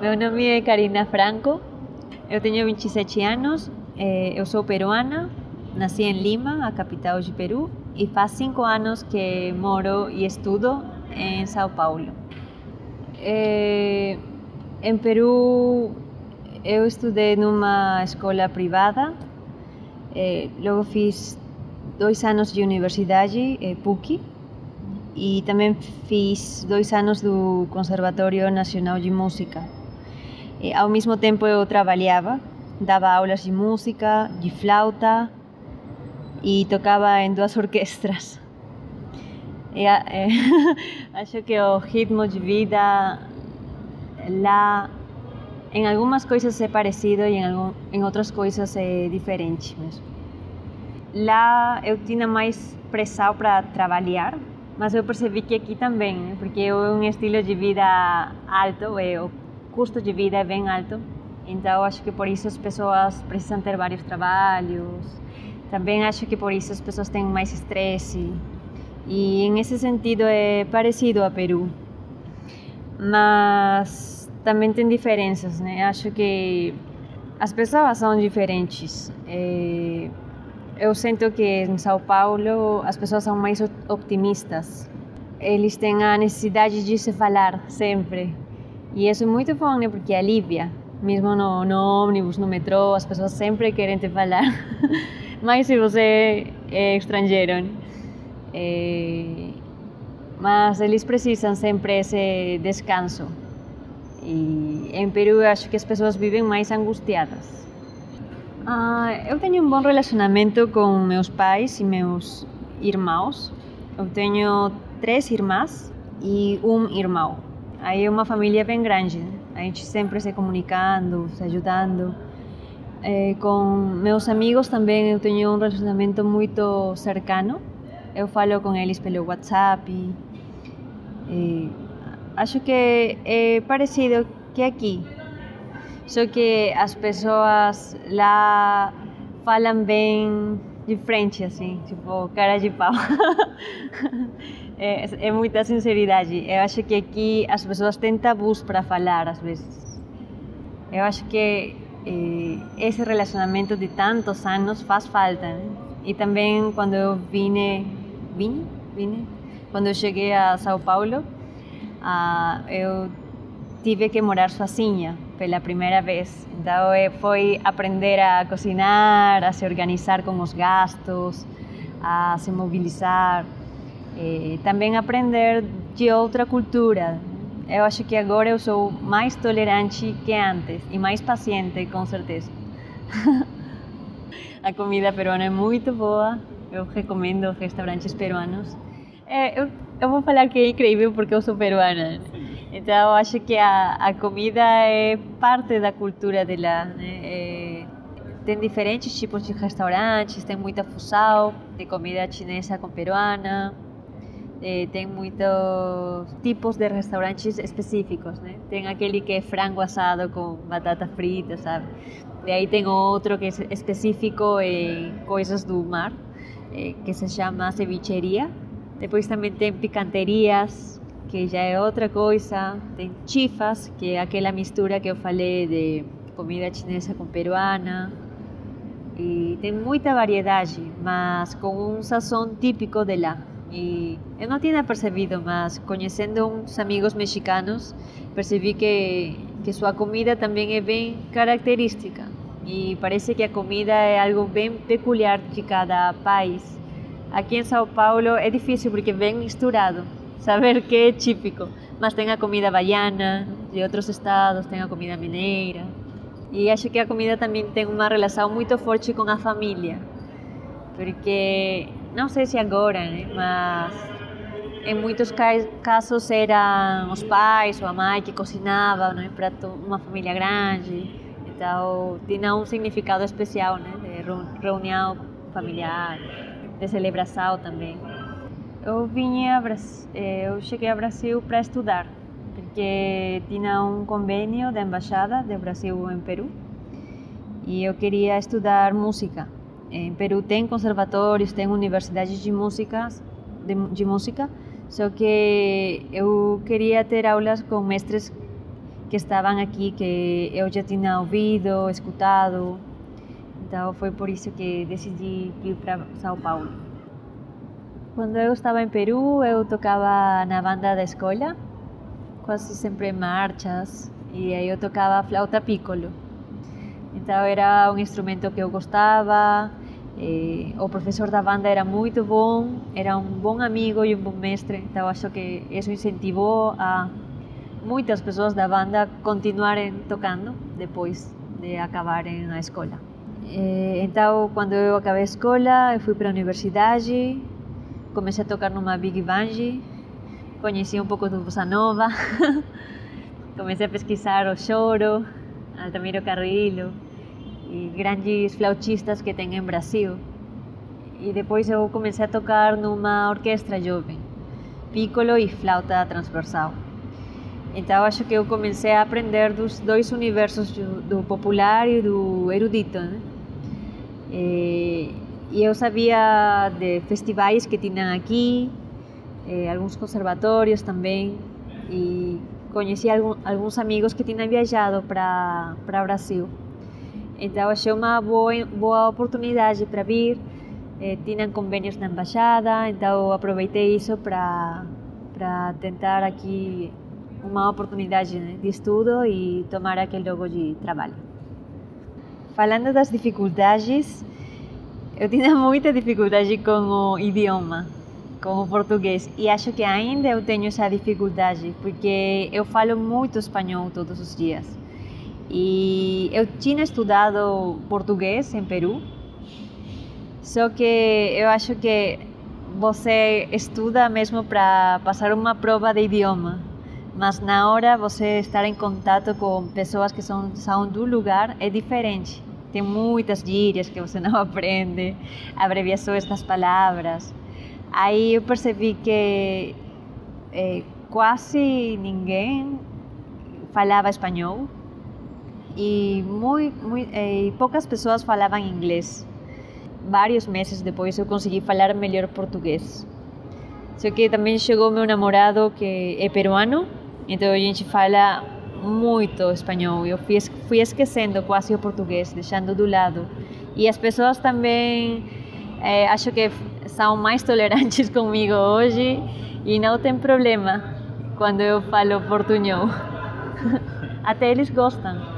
Meu nome é Karina Franco, eu tenho 27 anos, eh, eu sou peruana, nasci em Lima, a capital de Peru, e faz cinco anos que moro e estudo em São Paulo. Eh, em Peru, eu estudei numa escola privada, eh, logo fiz dois anos de universidade, eh, PUC, e também fiz dois anos do Conservatório Nacional de Música. E, ao mesmo tempo eu trabalhava, dava aulas de música, de flauta e tocava em duas orquestras. E, eh, acho que o ritmo de vida lá em algumas coisas é parecido e em, algum, em outras coisas é diferente mesmo. Lá eu tinha mais pressão para trabalhar, mas eu percebi que aqui também, porque é um estilo de vida alto, o custo de vida é bem alto, então acho que por isso as pessoas precisam ter vários trabalhos. Também acho que por isso as pessoas têm mais estresse. E em esse sentido é parecido a Peru. Mas também tem diferenças, né? Acho que as pessoas são diferentes. É, eu sinto que em São Paulo as pessoas são mais optimistas. Eles têm a necessidade de se falar sempre. E isso é muito bom, né? Porque alivia. Mesmo no, no ônibus, no metrô, as pessoas sempre querem te falar. Mas se você é estrangeiro, né? É, mas eles precisam sempre esse descanso. E em Peru acho que as pessoas vivem mais angustiadas. Ah, eu tenho um bom relacionamento com meus pais e meus irmãos. Eu tenho três irmãs e um irmão. Aí é uma família bem grande. A gente sempre se comunicando, se ajudando. É, com meus amigos também eu tenho um relacionamento muito cercano. Eu falo com eles pelo WhatsApp. E acho que é parecido que aqui. Só que as pessoas lá falam bem de frente, assim, tipo, cara de pau. é, é, muita sinceridade. Eu acho que aqui as pessoas têm tabus para falar, às vezes. Eu acho que eh, esse relacionamento de tantos anos faz falta. Né? E também quando eu vine, vim, vine, quando eu cheguei a São Paulo, ah, eu tive que morar sozinha pela primeira vez. Então foi aprender a cozinhar, a se organizar com os gastos, a se mobilizar, e também aprender de outra cultura. Eu acho que agora eu sou mais tolerante que antes e mais paciente, com certeza. a comida peruana é muito boa, eu recomendo restaurantes peruanos. É, eu, eu vou falar que é incrível porque eu sou peruana. Então, acho que a, a comida é parte da cultura de lá. Né? É, tem diferentes tipos de restaurantes, tem muita fusão de comida chinesa com peruana, é, tem muitos tipos de restaurantes específicos, né? Tem aquele que é frango assado com batata frita, sabe? E aí tem outro que é específico em coisas do mar, é, que se chama cevicheria. Depois também tem picanterias, que já é outra coisa. Tem chifas, que é aquela mistura que eu falei de comida chinesa com peruana. E tem muita variedade, mas com um sazão típico de lá. Eu não tinha percebido, mas conhecendo uns amigos mexicanos, percebi que, que sua comida também é bem característica. E parece que a comida é algo bem peculiar de cada país. Aqui em São Paulo é difícil porque é bem misturado saber que é típico. Mas tem a comida baiana de outros estados, tem a comida mineira. E acho que a comida também tem uma relação muito forte com a família. Porque, não sei se agora, né? mas em muitos casos eram os pais ou a mãe que cozinhavam né? para uma família grande. Então, tinha um significado especial, né? De reunião familiar, de celebração também eu vinha eh, eu cheguei ao Brasil para estudar porque tinha um convênio da embaixada do Brasil em Peru e eu queria estudar música em Peru tem conservatórios tem universidades de música de, de música só que eu queria ter aulas com mestres que estavam aqui que eu já tinha ouvido, escutado. Então foi por isso que decidi ir para São Paulo. Quando eu estava em Peru, eu tocava na banda da escola, quase sempre marchas, e aí eu tocava flauta piccolo. Então era um instrumento que eu gostava, o professor da banda era muito bom, era um bom amigo e um bom mestre, então acho que isso incentivou a muitas pessoas da banda continuarem tocando depois de acabarem a escola. Então, quando eu acabei a escola, eu fui para a universidade, comecei a tocar numa big band, conheci um pouco do bossa nova, comecei a pesquisar o choro, Altamiro Carrillo, e grandes flautistas que tem em Brasil. E depois eu comecei a tocar numa orquestra jovem, piccolo e flauta transversal. Então acho que eu comecei a aprender dos dois universos, do, popular e do erudito. Né? E, e eu sabia de festivais que tinham aqui, eh, alguns conservatórios também, e conheci alguns amigos que tinham viajado para Brasil. Então achei uma boa, boa oportunidade para vir. Eh, tinham convênios na embaixada, então aproveitei isso para para tentar aqui uma oportunidade de estudo e tomar aquele logo de trabalho. Falando das dificuldades, eu tinha muita dificuldade com o idioma, com o português, e acho que ainda eu tenho essa dificuldade, porque eu falo muito espanhol todos os dias. E eu tinha estudado português em Peru, só que eu acho que você estuda mesmo para passar uma prova de idioma, mas na hora você estar em contato com pessoas que são, são do lugar é diferente. Tem muitas gírias que você não aprende, abreviações das palavras. Aí eu percebi que é, quase ninguém falava espanhol e muito, muito, é, poucas pessoas falavam inglês. Vários meses depois eu consegui falar melhor português. Só que também chegou meu namorado que é peruano, então a gente fala muito espanhol. Eu fui, fui esquecendo quase o português, deixando do lado. E as pessoas também é, acho que são mais tolerantes comigo hoje e não tem problema quando eu falo portunhol. Até eles gostam.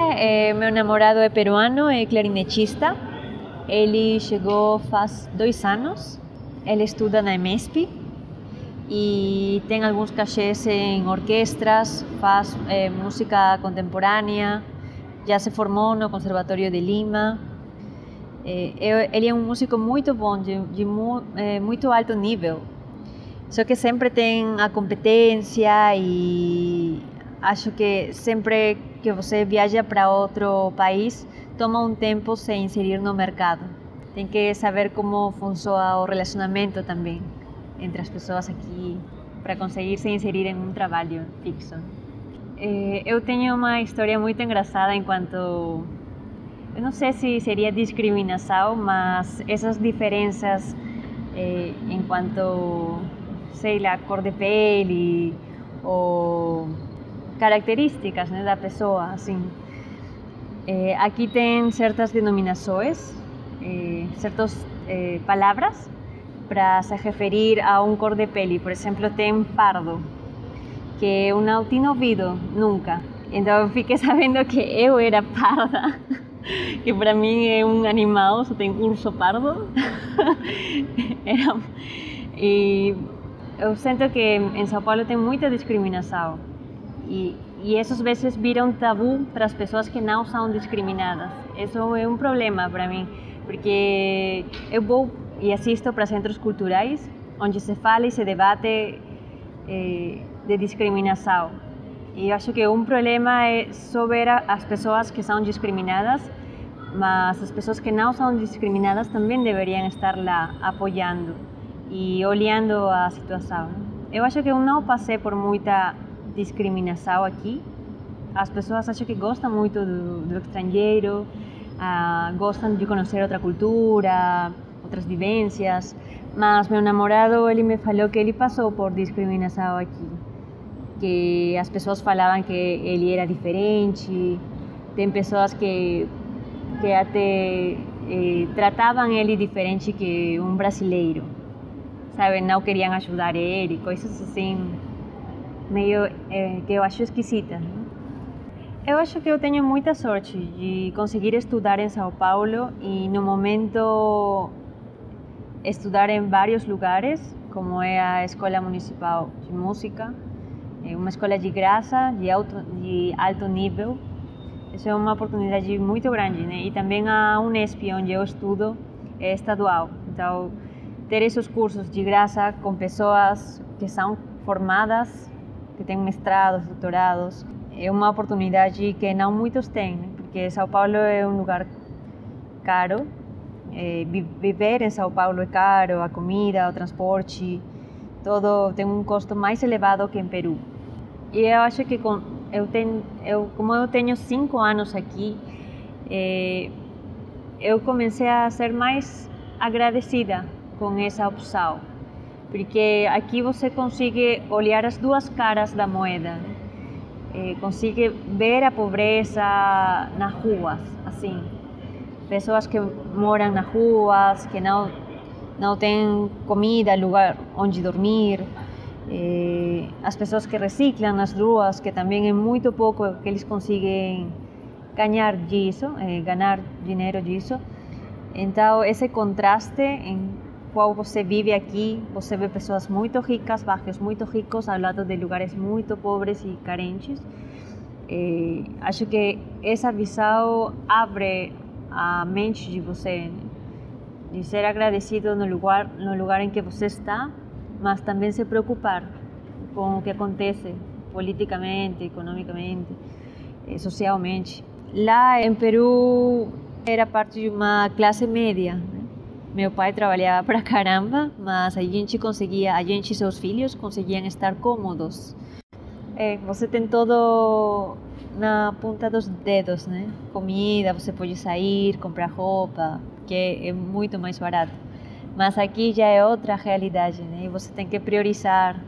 É, meu namorado é peruano, é clarinetista. Ele chegou faz dois anos. Ele estuda na EMESP e tem alguns cachês em orquestras, faz é, música contemporânea, já se formou no Conservatório de Lima. É, ele é um músico muito bom, de, de mu, é, muito alto nível. Só que sempre tem a competência e acho que sempre que você viaja para outro país, toma um tempo se inserir no mercado. Tem que saber como funciona o relacionamento também entre as pessoas aqui para conseguir se inserir em um trabalho fixo. Eh, eu tenho uma história muito engraçada enquanto eu não sei se seria discriminação, mas essas diferenças eh, enquanto sei lá cor de pele ou características né, da pessoa assim eh, aqui tem certas denominações eh, certas eh, palavras para se referir a um cor de pele. Por exemplo, tem pardo, que eu não tinha ouvido nunca. Então eu fiquei sabendo que eu era parda, que para mim é um animal, só tem urso pardo. era... E eu sinto que em São Paulo tem muita discriminação. E, e essas vezes viram tabu para as pessoas que não são discriminadas. Isso é um problema para mim, porque eu vou e assisto para centros culturais onde se fala e se debate eh, de discriminação. E eu acho que um problema é só ver as pessoas que são discriminadas, mas as pessoas que não são discriminadas também deveriam estar lá apoiando e olhando a situação. Eu acho que eu não passei por muita discriminação aqui. As pessoas acham que gostam muito do, do estrangeiro, uh, gostam de conhecer outra cultura, outras vivências, mas meu namorado ele me falou que ele passou por discriminação aqui. que as pessoas falavam que ele era diferente, tem pessoas que, que até eh, tratavam ele diferente que um brasileiro, sabe? Não queriam ajudar ele, coisas assim, meio eh, que eu acho esquisitas. Né? Eu acho que eu tenho muita sorte de conseguir estudar em São Paulo e no momento estudar em vários lugares, como é a Escola Municipal de Música, é uma escola de graça, de alto, de alto nível. Isso é uma oportunidade muito grande, né? E também a Unesp, onde eu estudo, é estadual. Então, ter esses cursos de graça com pessoas que são formadas, que têm mestrados, doutorados, é uma oportunidade que não muitos têm, né? porque São Paulo é um lugar caro é, viver em São Paulo é caro, a comida, o transporte, todo tem um custo mais elevado que em Peru. E eu acho que com, eu tenho, eu, como eu tenho cinco anos aqui, é, eu comecei a ser mais agradecida com essa opção, porque aqui você consegue olhar as duas caras da moeda, é, consegue ver a pobreza nas ruas, assim, pessoas que moram nas ruas, que não não têm comida, lugar onde dormir, eh, as pessoas que reciclam nas ruas, que também é muito pouco que eles conseguem ganhar disso, eh, ganhar dinheiro disso. Então, esse contraste em qual você vive aqui, você vê pessoas muito ricas, bairros muito ricos, ao lado de lugares muito pobres e carentes. Eh, acho que essa visão abre a mente de você, de ser agradecido no lugar, no lugar em que você está, mas também se preocupar com o que acontece politicamente, economicamente, eh, socialmente. Lá em Peru era parte de uma classe média. Meu pai trabalhava para caramba, mas a gente conseguia, a gente e seus filhos conseguiam estar cômodos. É, você tem todo na ponta dos dedos, né? Comida, você pode sair, comprar roupa, que é muito mais barato. Mas aqui já é outra realidade, né? E você tem que priorizar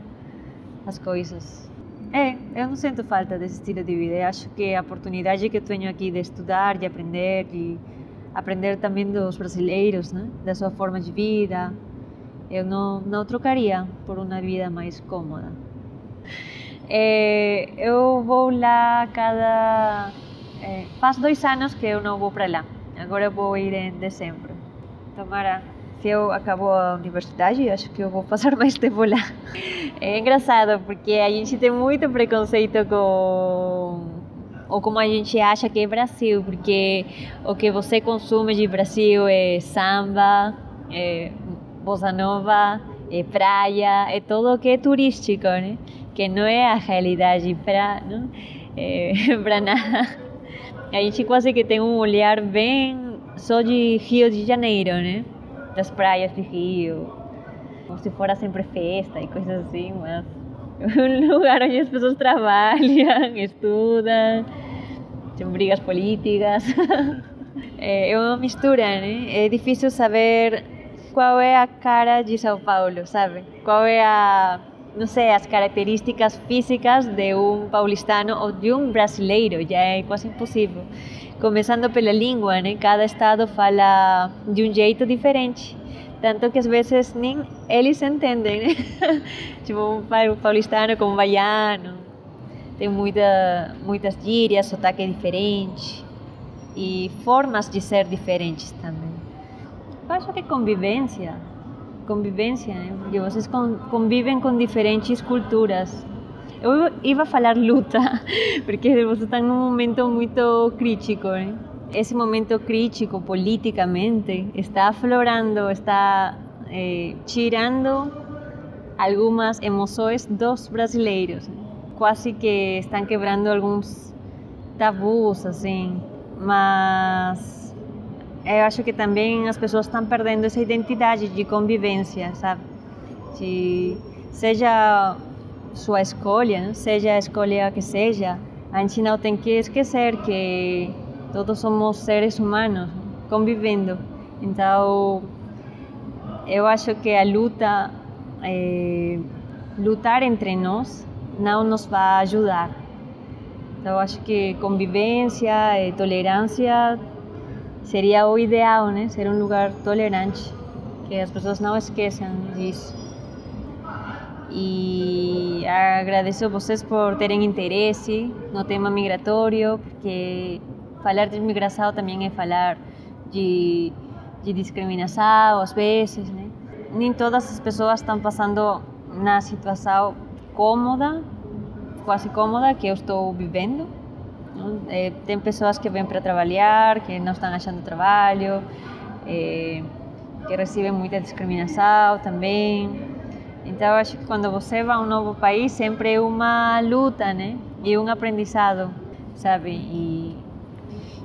as coisas. É, eu não sinto falta desse estilo de vida. Eu acho que a oportunidade que eu tenho aqui de estudar, de aprender, de aprender também dos brasileiros, né? Da sua forma de vida, eu não, não trocaria por uma vida mais cômoda. É, eu vou lá cada. É, faz dois anos que eu não vou para lá. Agora eu vou ir em dezembro. Tomara. Se eu acabo a universidade, acho que eu vou passar mais tempo lá. É engraçado porque a gente tem muito preconceito com ou como a gente acha que é Brasil, porque o que você consome de Brasil é samba, é bossa nova, é praia, é tudo que é turístico, né? que não é a realidade para é, nada. A gente quase que tem um olhar bem só de Rio de Janeiro, né? Das praias de Rio, como se fora sempre festa e coisas assim, mas um lugar onde as pessoas trabalham, estudam, brigas políticas. É uma mistura, né? É difícil saber qual é a cara de São Paulo, sabe? Qual é a não sei, as características físicas de um paulistano ou de um brasileiro, já é quase impossível. Começando pela língua, né? Cada estado fala de um jeito diferente. Tanto que às vezes nem eles entendem, né? tipo, um paulistano com um baiano. Tem muita, muitas gírias, sotaque diferente. E formas de ser diferentes também. Eu acho que convivência convivência, né? porque vocês convivem com diferentes culturas. Eu ia falar luta, porque você está num momento muito crítico. Né? Esse momento crítico politicamente está aflorando, está eh, tirando algumas emoções dos brasileiros. Né? Quase que estão quebrando alguns tabus, assim. Mas eu acho que também as pessoas estão perdendo essa identidade de convivência, sabe? Se, seja sua escolha, seja a escolha que seja, a gente não tem que esquecer que todos somos seres humanos convivendo. Então, eu acho que a luta, é, lutar entre nós, não nos vai ajudar. Então, acho que convivência e tolerância seria o ideal, né? Ser um lugar tolerante, que as pessoas não esqueçam disso. E agradeço a vocês por terem interesse no tema migratório, porque falar de migração também é falar de, de discriminação, às vezes, né? Nem todas as pessoas estão passando na situação quase cômoda que eu estou vivendo. É, tem pessoas que vêm para trabalhar, que não estão achando trabalho, é, que recebem muita discriminação também. Então, acho que quando você vai a um novo país, sempre é uma luta, né? E um aprendizado, sabe? E,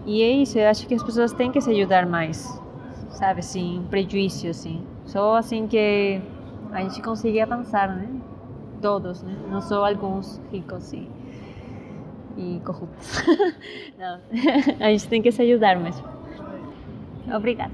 e é isso, eu acho que as pessoas têm que se ajudar mais, sabe? Sem prejuízo, assim. Só assim que a gente consegue avançar, né? Todos, né? Não só alguns ricos e, e corruptos. Não, a gente tem que se ajudar. Obrigada.